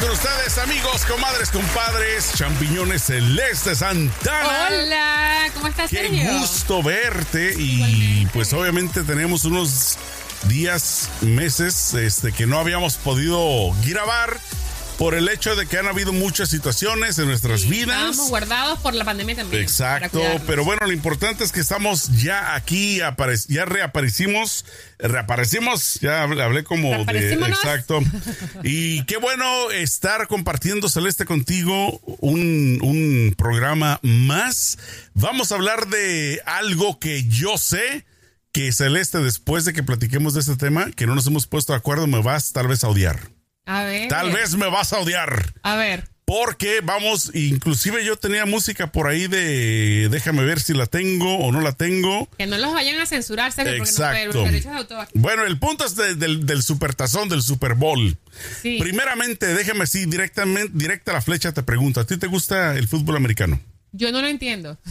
con ustedes, amigos, comadres, compadres, champiñones celeste Santana. Hola, ¿cómo estás, Qué Sergio? gusto verte y Igualmente. pues obviamente tenemos unos días, meses, este que no habíamos podido grabar por el hecho de que han habido muchas situaciones en nuestras vidas. Estábamos guardados por la pandemia también. Exacto, pero bueno, lo importante es que estamos ya aquí, ya reaparecimos, reaparecimos, ya hablé, como de... Exacto. Y qué bueno estar compartiendo, Celeste, contigo un, un programa más. Vamos a hablar de algo que yo sé que Celeste, después de que platiquemos de este tema, que no nos hemos puesto de acuerdo, me vas tal vez a odiar. A ver. Tal vez me vas a odiar. A ver. Porque vamos, inclusive yo tenía música por ahí de déjame ver si la tengo o no la tengo. Que no los vayan a censurar, Sergio, porque no Exacto. puede, los derechos de. Bueno, el punto es de- del, del supertazón, del Super Bowl. Sí. Primeramente, déjame así, directamente, directa la flecha te pregunto, ¿a ti te gusta el fútbol americano? Yo no lo entiendo.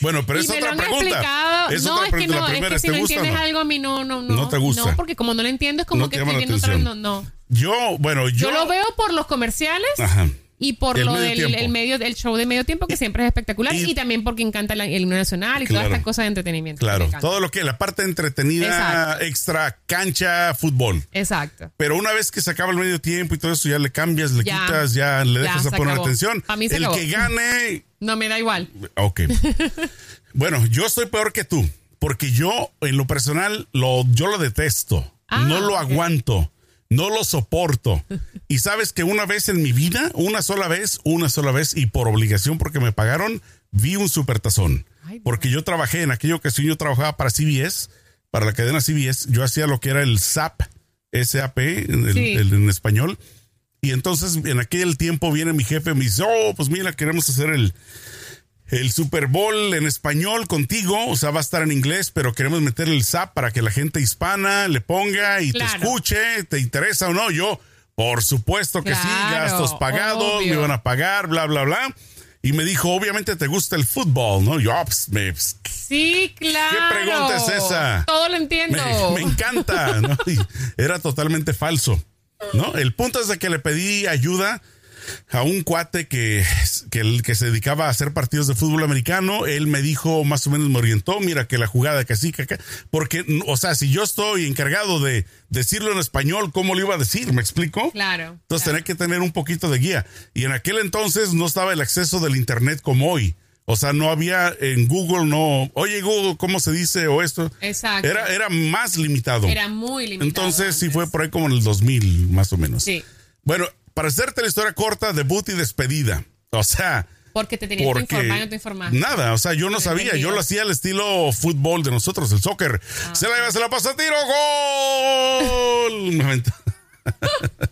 Bueno, pero es otra pregunta. Es no, otra es que pregunta. no, es que si ¿te no entiendes no? algo a mí no, no, no. No te gusta. No, porque como no lo entiendo es como No que estoy viendo otra vez, no, no. Yo, bueno, yo... Yo lo veo por los comerciales Ajá. Y por El lo medio del tiempo. el medio, el show de medio tiempo, que siempre es espectacular. y- Y, también porque encanta la- el himno nacional y Claro. todas estas cosas de entretenimiento. Claro, todo lo que, la parte entretenida, Exacto. extra cancha, fútbol. Exacto. Pero una vez que se acaba el medio tiempo y todo eso, ya le cambias, le Ya. quitas, ya le dejas a poner acabó. atención. Pa' mí se el acabó. que gane, No me da igual. ok. bueno, yo estoy peor que tú, porque yo, en lo personal, lo, yo lo detesto. Ah, no lo aguanto. No lo soporto. Y sabes que una vez en mi vida, una sola vez, una sola vez, y por obligación porque me pagaron, vi un supertazón. Porque yo trabajé, en aquella ocasión yo trabajaba para CBS, para la cadena CBS, yo hacía lo que era el SAP, SAP en, el- Sí. el- en español. Y entonces en aquel tiempo viene mi jefe y me dice, oh, pues mira, queremos hacer el, el Super Bowl en español contigo, o sea, va a estar en inglés, pero queremos meter el SAP para que la gente hispana le ponga y te escuche, te interesa o no. Yo, por supuesto que sí, gastos pagados, obvio. me van a pagar, bla, bla, bla. Y me dijo, obviamente te gusta el fútbol, ¿no? Yo, ah, pues, me, pues, Sí, claro. ¿Qué pregunta es esa? Todo lo entiendo. me, me encanta, ¿no? Y era totalmente falso, ¿no? El punto es de que le pedí ayuda a un cuate que, que, el- que se dedicaba a hacer partidos de fútbol americano. Él me dijo, más o menos me orientó, mira que la jugada que así, que acá. Porque, o sea, si yo estoy encargado de decirlo en español, ¿cómo lo iba a decir? ¿Me explico? Claro. Entonces claro. tenía que tener un poquito de guía. Y en aquel entonces no estaba el acceso del internet como hoy. O sea, no había en Google, no, oye Google, ¿cómo se dice? O esto. Exacto. Era, era más limitado. Era muy limitado. entonces sí fue por ahí como en el 2000, más o menos. Sí. Bueno, para hacerte la historia corta, debut y despedida. O sea, Porque te tenías que porque informar y no te informaste. nada, o sea, yo no sabía, yo lo hacía al estilo fútbol de nosotros, el soccer. Ah. Se la lleva, se la pasa, tiro, gol.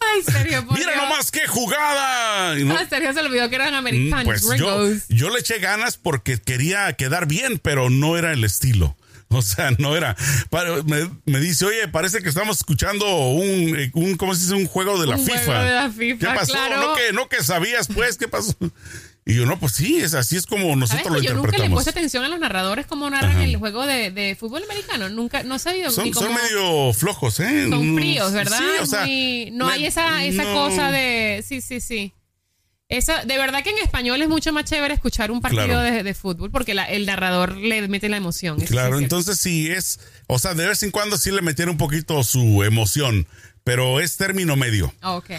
Ay, Sergio, por Mira Dios. nomás qué jugada. No- Ah, Sergio se olvidó que eran Mm, americanos, Pues yo, yo le eché ganas porque quería quedar bien, pero no era el estilo. O sea, no era. Me, me dice, oye, parece que estamos escuchando un, eh, un ¿cómo se dice? Un juego de la Un FIFA. juego de la FIFA, ¿Qué pasó? claro. ¿No que, no que sabías, pues, ¿qué pasó? Y yo, no, pues sí, es así es como ¿Sabes nosotros lo que yo nunca le interpretamos. puesto atención a los narradores como narran Ajá. el juego de, de fútbol americano? Nunca, no he sabido Son, son medio flojos, ¿eh? son Mm, fríos, ¿verdad? Sí, o sea, Muy- no me- hay esa, esa no. cosa de... Sí, sí, sí. Esa, de verdad que en español es mucho más chévere escuchar un partido Claro. de, de fútbol porque la- el narrador le mete la emoción. Claro, es entonces sí es, o sea, de vez en cuando sí le metieron un poquito su emoción, pero es término medio. Ok.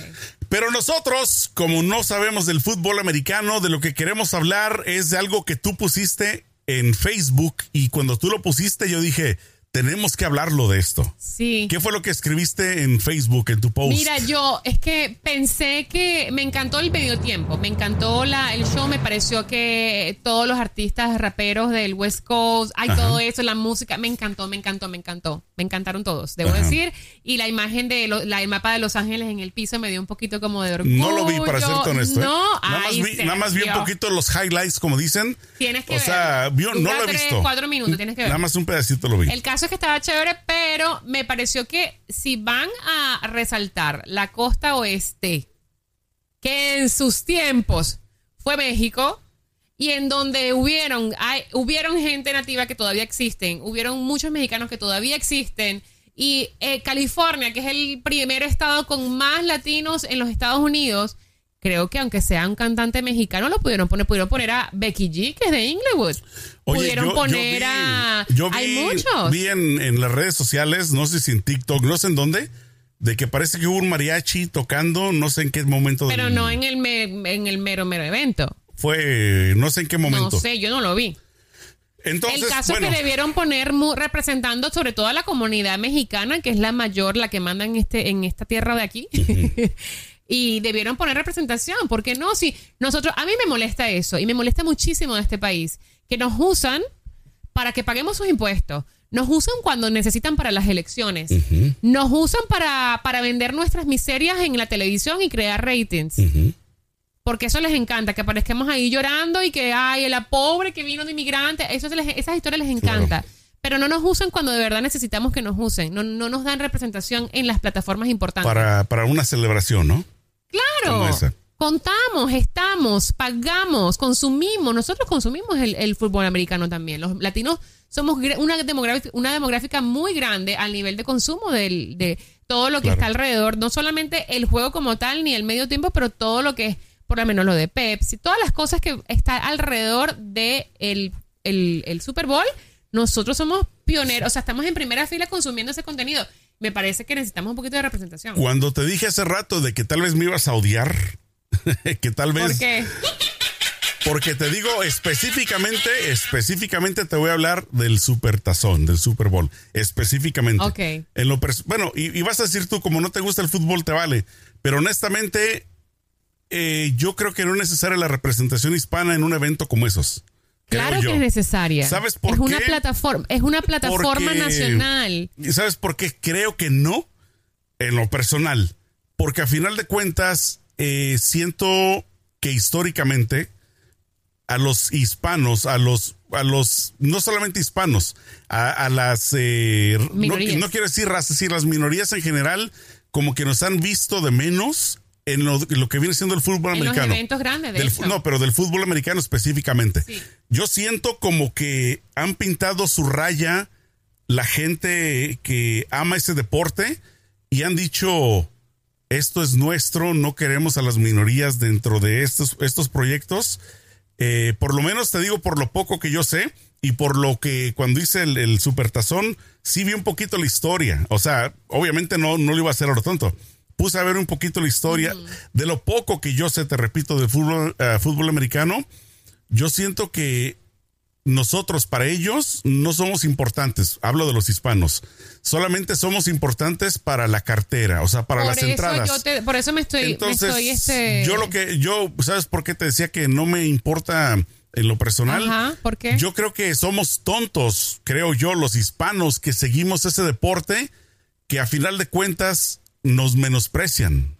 Pero nosotros, como no sabemos del fútbol americano, de lo que queremos hablar es de algo que tú pusiste en Facebook y cuando tú lo pusiste yo dije, tenemos que hablarlo de esto. Sí. ¿Qué fue lo que escribiste en Facebook, en tu post? Mira, yo es que pensé que me encantó el medio tiempo, me encantó la, el show, me pareció que todos los artistas raperos del West Coast, hay todo eso, la música, me encantó, me encantó, me encantó, me encantaron todos, debo Ajá. decir, y la imagen de lo- la, el mapa de Los Ángeles en el piso me dio un poquito como de orgullo. no lo vi para serte honesto. ¿eh? No, nada, más vi, nada más vi un poquito los highlights, como dicen. Tienes que O sea, verlo. vio- no Dura lo he visto. cuatro minutos, tienes que Nada verlo. más un pedacito lo vi. El caso es que estaba chévere, pero me pareció que si van a resaltar la costa oeste, que en sus tiempos fue México, y en donde hubieron, hubieron gente nativa que todavía existen, hubieron muchos mexicanos que todavía existen, Y eh, California, que es el primer estado con más latinos en los Estados Unidos, creo que aunque sea un cantante mexicano, lo pudieron poner, pudieron poner a Becky G, que es de Inglewood. pudieron poner a. hay muchos. Vi en, en, las redes sociales, no sé si en TikTok, no sé en dónde, de que parece que hubo un mariachi tocando, no sé en qué momento. Pero no en el, en el mero, mero evento. Fue, no sé en qué momento. No sé, yo no lo vi. Entonces, el caso es que debieron poner representando sobre todo a la comunidad mexicana, que es la mayor, la que manda en este, en esta tierra de aquí. y debieron poner representación, porque no, si nosotros, a mí me molesta eso, y me molesta muchísimo de este país, que nos usan para que paguemos sus impuestos. Nos usan cuando necesitan para las elecciones. Nos usan para, para vender nuestras miserias en la televisión y crear ratings. Porque eso les encanta, que aparezcamos ahí llorando y que, ay, la pobre que vino de inmigrante, eso esas historias les encanta. Pero no nos usan cuando de verdad necesitamos que nos usen. No, no nos dan representación en las plataformas importantes. Para, para una celebración, ¿no? Claro. Contamos, estamos, pagamos, consumimos. Nosotros consumimos el, fútbol americano también. Los latinos somos una demográfica, una demográfica muy grande al nivel de consumo de todo lo que está alrededor. No solamente el juego como tal, ni el medio tiempo, pero todo lo que es por lo menos lo de Pepsi, todas las cosas que está alrededor de el, Super Bowl, nosotros somos pioneros, o sea, estamos en primera fila consumiendo ese contenido. Me parece que necesitamos un poquito de representación. Cuando te dije hace rato de que tal vez me ibas a odiar, que tal vez... ¿Por qué? Porque te digo específicamente, específicamente te voy a hablar del Super Tazón, del Super Bowl, específicamente. Ok. En lo bueno, y, y, vas a decir tú, como no te gusta el fútbol, te vale. Pero honestamente, eh, yo creo que no es necesaria la representación hispana en un evento como esos. Claro que es necesaria. ¿Sabes por es qué? Una plataforma, es una plataforma nacional. ¿Sabes por qué? Creo que no, en lo personal. Porque a final de cuentas, eh, siento que históricamente a los hispanos, a los, a los, no solamente hispanos, a, las, eh, no, no, quiero decir razas, decir las minorías en general, como que nos han visto de menos en lo, que viene siendo el fútbol en americano. Los eventos grandes, de No, pero del fútbol americano específicamente. Yo siento como que han pintado su raya la gente que ama ese deporte y han dicho, esto es nuestro, no queremos a las minorías dentro de estos, estos proyectos. Eh, por lo menos te digo por lo poco que yo sé y por lo que cuando hice el, el supertazón, sí vi un poquito la historia. O sea, obviamente no, no lo iba a hacer ahora tonto puse a ver un poquito la historia de lo poco que yo sé, te repito, del fútbol, eh, fútbol americano. Yo siento que nosotros para ellos no somos importantes. Hablo de los hispanos. Solamente somos importantes para la cartera, o sea, para las entradas. por eso me estoy. Entonces, este... yo lo que yo, ¿sabes por qué te decía que no me importa en lo personal? Ajá, ¿por qué? Yo creo que somos tontos, creo yo, los hispanos que seguimos ese deporte, que a final de cuentas nos menosprecian.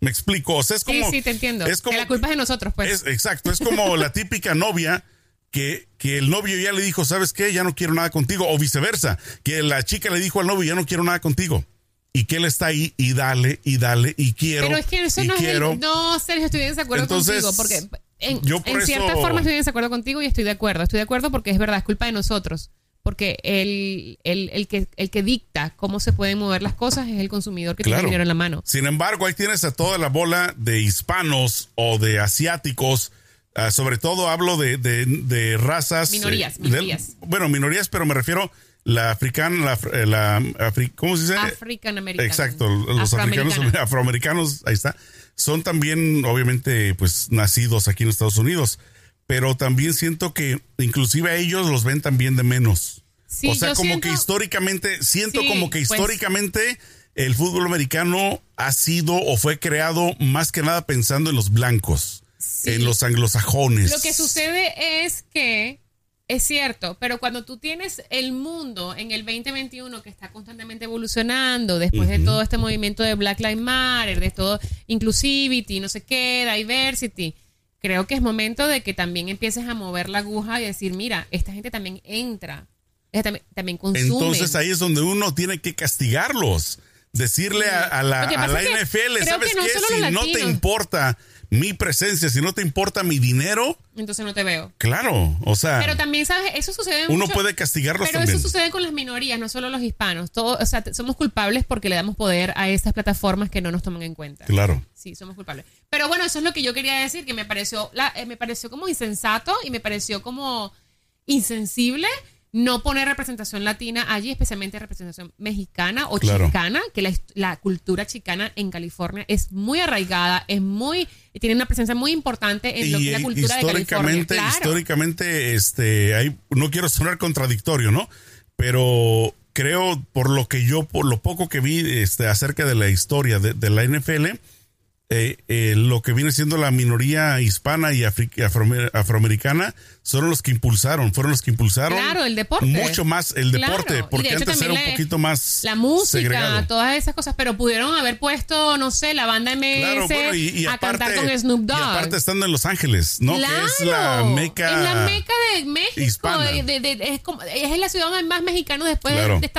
Me explico, o sea, es como... Sí, sí, te entiendo. Es como, que la culpa es de nosotros, pues. exacto, es como la típica novia que, que el novio ya le dijo, ¿sabes qué? Ya no quiero nada contigo, o viceversa, que la chica le dijo al novio, ya no quiero nada contigo. Y que él está ahí y dale, y dale, y quiero. Pero es que eso no quiero. es. no, Sergio, estoy en desacuerdo contigo, porque en, en cierta forma estoy en desacuerdo contigo y estoy de acuerdo. Estoy de acuerdo porque es verdad, es culpa de nosotros porque el, el, que, el que dicta cómo se pueden mover las cosas es el consumidor que tiene dinero en la mano. Sin embargo, ahí tienes a toda la bola de hispanos o de asiáticos. Ah, sobre todo hablo de, de, razas. Minorías, eh, minorías. bueno, minorías, pero me refiero la africana, la, eh, ¿cómo se dice? African American. Exacto, los africanos afroamericanos, ahí está. Son también, obviamente, pues nacidos aquí en Estados Unidos pero también siento que inclusive a ellos los ven también de menos. O sea, como que históricamente, siento como que pues históricamente el fútbol americano ha sido o fue creado más que nada pensando en los blancos, en los anglosajones. Lo que sucede es que es cierto, pero cuando tú tienes el mundo en el 2021 que está constantemente evolucionando, después de todo este movimiento de Black Lives Matter, de todo inclusivity, no sé qué, diversity, creo que es momento de que también empieces a mover la aguja y decir, mira, esta gente también entra, también, también consume. Entonces ahí es donde uno tiene que castigarlos. Decirle a, la, NFL, ¿sabes qué? si no te importa mi presencia, si no te importa mi dinero, Entonces no te veo. claro, o sea, Pero también, ¿sabes? Eso sucede uno mucho- puede castigarlos Pero también. eso sucede con las minorías, no solo los hispanos. Todo, o sea, somos culpables porque le damos poder a estas plataformas que no nos toman en cuenta. Claro. Sí, somos culpables. Pero bueno, eso es lo que yo quería decir, que me pareció, la, eh, me pareció como insensato y me pareció como insensible no poner representación latina allí, especialmente representación mexicana o Claro. chicana, que la, la cultura chicana en California es muy arraigada, es muy, tiene una presencia muy importante en lo que es la cultura de California. históricamente, Claro. históricamente, este, hay, no quiero sonar contradictorio, ¿no? Pero creo, por lo que yo, por lo poco que vi este, acerca de la historia de, de la NFL, eh, eh, lo que viene siendo la minoría hispana y afri- afroamer- afroamericana son los que impulsaron, fueron los que impulsaron Claro, el deporte. mucho más el Claro, deporte, de porque hecho antes era un poquito más La música, segregado. todas esas cosas, pero pudieron haber puesto, no sé, la banda MS Claro, bueno, y, y a aparte, cantar con Snoop Dogg. y aparte estando en Los Ángeles, ¿no? Claro, que es la meca. es la meca de México. de- de- es, como- es la ciudad más mexicanos después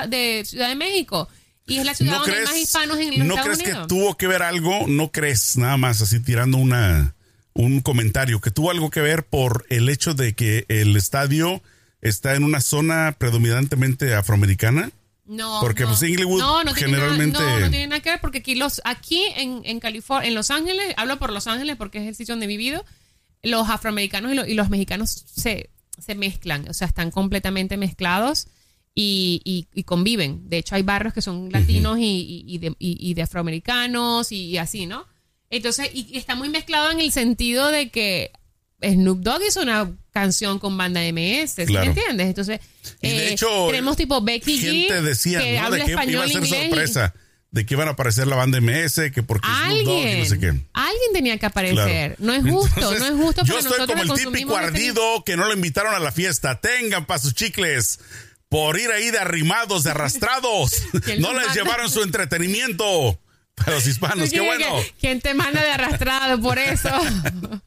de Ciudad de México. Y es la ciudad ¿No donde hay crees, más hispanos en los ¿no Estados crees Unidos. que tuvo que ver algo? ¿No crees nada más así tirando una un comentario que tuvo algo que ver por el hecho de que el estadio está en una zona predominantemente afroamericana? No, Porque, no. pues, Inglewood no, no generalmente- nada- no, no tiene nada que ver porque aquí, los, aquí en, en California, en Los Ángeles, hablo por Los Ángeles porque es el sitio donde he vivido, los afroamericanos y, lo- y los mexicanos se, se mezclan, o sea, están completamente mezclados y, y- y conviven. De hecho, hay barrios que son latinos y, y- y de, y- de afroamericanos y, así, ¿no? Entonces, y, está muy mezclado en el sentido de que Snoop Dogg hizo una canción con banda MS, ¿sí Claro. me entiendes? Entonces, Y de eh, hecho, tenemos tipo Becky G, Gente decía, que ¿no? habla De que iba a ser inglés sorpresa, de que iban a aparecer la banda MS, que porque Snoop Dogg y Alguien, no sé qué. alguien tenía que aparecer. Claro. No es justo, Entonces, no es justo Yo estoy nosotros como el típico este- ardido que no lo invitaron a la fiesta. Tengan para sus chicles. Por ir ahí de arrimados, de arrastrados. No les manda. llevaron su entretenimiento. Para los hispanos, qué ¿Quién- bueno. ¿Quién te manda de arrastrado por eso?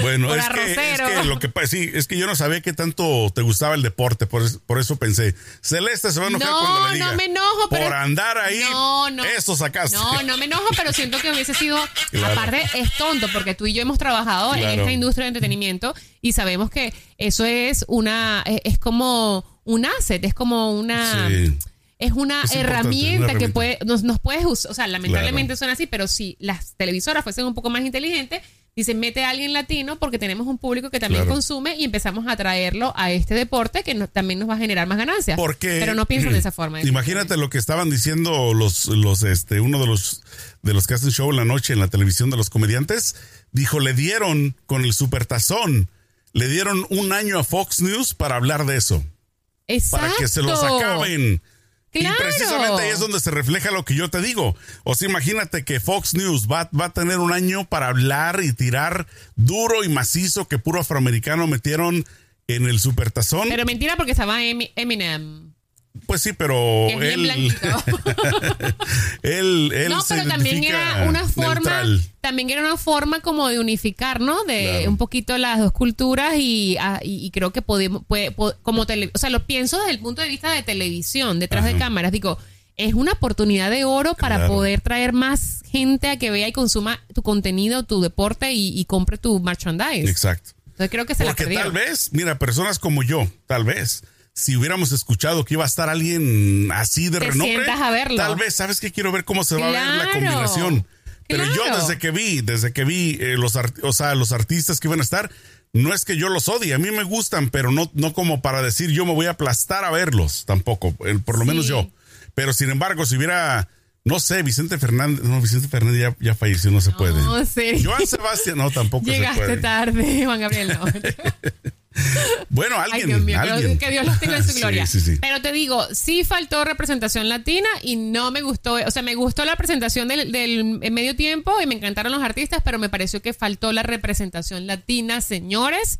Bueno, Por es que, es que lo que pasa, sí, es que yo no sabía que tanto te gustaba el deporte, por, eso- por eso pensé, Celeste se va a enojar No, cuando le diga. no me enojo, pero- Por andar ahí, No, no. eso sacaste. No, no me enojo, pero siento que hubiese sido. Claro. Aparte, es tonto, porque tú y yo hemos trabajado en esta industria de entretenimiento y sabemos que eso es una. Es, es como un asset, es como una. Sí. Es una Es herramienta una que herramienta. puede, nos, nos puedes usar. O sea, lamentablemente son así, pero si las televisoras fuesen un poco más inteligentes, dicen mete a alguien latino porque tenemos un público que también Claro. consume y empezamos a traerlo a este deporte que no- también nos va a generar más ganancias. Porque pero no piensan de esa forma. Imagínate lo que estaban diciendo los, los, este, uno de los, de los que hacen show en la noche en la televisión de los comediantes. Dijo, le dieron con el supertazón, le dieron un año a Fox News para hablar de eso, para que se los acaben. Claro. Y precisamente ahí es donde se refleja lo que yo te digo. O sea, imagínate que Fox News va, va a tener un año para hablar y tirar duro y macizo que puro afroamericano metieron en el supertazón. Pero mentira porque estaba Emi- Eminem. Pues sí, pero es bien él, él, él no, pero también era una forma, neutral. también era una forma como de unificar, ¿no? De Claro. un poquito las dos culturas y, ah, y, creo que podemos, puede- como tele, o sea, lo pienso desde el punto de vista de televisión, detrás de cámaras, digo, es una oportunidad de oro para Claro. poder traer más gente a que vea y consuma tu contenido, tu deporte y, y compre tu merchandise. Exacto. Entonces creo que se Porque la perdió. tal vez, mira, personas como yo, tal vez, si hubiéramos escuchado que iba a estar alguien así de Te renombre, a verlo. tal vez, sabes que quiero ver cómo se va a ver la combinación. Pero yo desde que vi, desde que vi eh, los, art- o sea, los artistas que iban a estar, no es que yo los odie, a mí me gustan, pero no, no como para decir yo me voy a aplastar a verlos, tampoco, eh, por lo Sí. menos yo. Pero sin embargo, si hubiera, no sé, Vicente Fernández, no, Vicente Fernández ya, ya falleció, no se puede. No. Joan Sebastián, no, tampoco se Llegaste puede. tarde, Juan Gabriel. no. Bueno, Ay, alguien, Dios mío, que alguien. Dios- que Dios los tenga en su gloria. sí, sí. Pero te digo, sí faltó representación latina y no me gustó, o sea, me gustó la presentación del, del en medio tiempo y me encantaron los artistas, pero me pareció que faltó la representación latina, señores.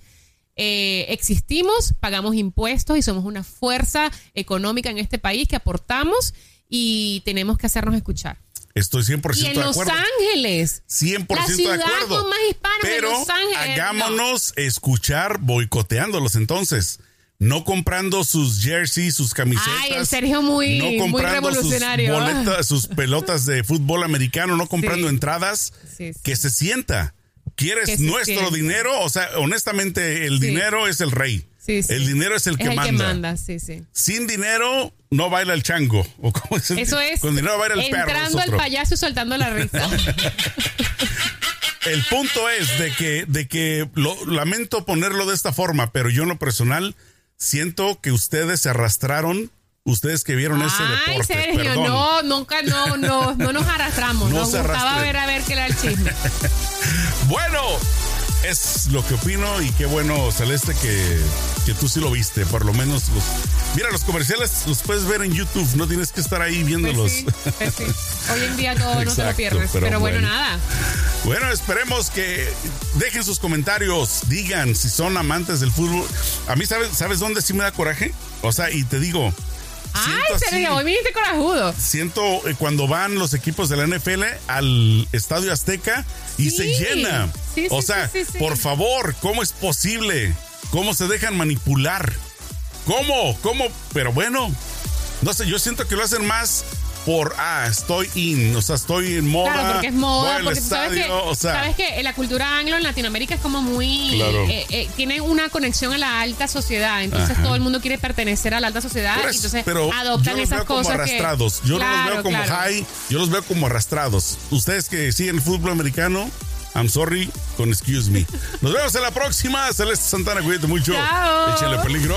Eh, existimos, pagamos impuestos y somos una fuerza económica en este país que aportamos y tenemos que hacernos escuchar. Estoy 100% Y en de Los acuerdo. Ángeles. 100% La de ciudad acuerdo. con más hispanos Pero Los Ángeles, hagámonos escuchar boicoteándolos entonces. No comprando sus jerseys, sus camisetas. Ay, el Sergio muy- muy comprando revolucionario. Sus, boletas, sus pelotas de fútbol americano, no comprando Sí. entradas. Sí, sí. Que se sienta. ¿Quieres nuestro dinero? O sea, honestamente, el dinero es el rey. Sí, sí. El dinero es el, que, manda. manda. Sí, sí. Sin dinero no baila el chango. ¿O cómo es Eso es. Con dinero baila el perro. Entrando al payaso y soltando la risa. el punto es de que, de que lo, lamento ponerlo de esta forma, pero yo en lo personal siento que ustedes se arrastraron Ustedes que vieron ese deporte. Ay, Sergio, no, nunca, no, no, no nos arrastramos. nos gustaba ver a ver qué era el chisme. bueno, es lo que opino y qué bueno, Celeste, que, que tú sí lo viste, por lo menos. Los, mira, los comerciales los puedes ver en YouTube, no tienes que estar ahí viéndolos. Pues pues sí, Hoy en día todo no te lo pierdes, pero, bueno, nada. Bueno, esperemos que dejen sus comentarios, digan si son amantes del fútbol. A mí, ¿sabes, ¿sabes dónde sí me da coraje? O sea, y te digo, Ay, Sergio, hoy viniste corajudo. Siento eh, cuando van los equipos de la NFL al Estadio Azteca y se llena. o sea, por favor, ¿cómo es posible? ¿Cómo se dejan manipular? ¿Cómo? ¿Cómo? Pero bueno, no sé, yo siento que lo hacen más por, ah, estoy in, o sea, estoy en moda. Claro, porque es moda, porque sabes que, o sea, sabes que la cultura anglo en Latinoamérica es como muy, eh, eh, tiene una conexión a la alta sociedad, entonces todo el mundo quiere pertenecer a la alta sociedad, y entonces pero adoptan esas cosas como arrastrados. yo no los veo como high, yo los veo como arrastrados. Ustedes que siguen el fútbol americano, I'm sorry con excuse me. Nos vemos en la próxima. Celeste Santana, cuídate mucho. Chao. Échale peligro.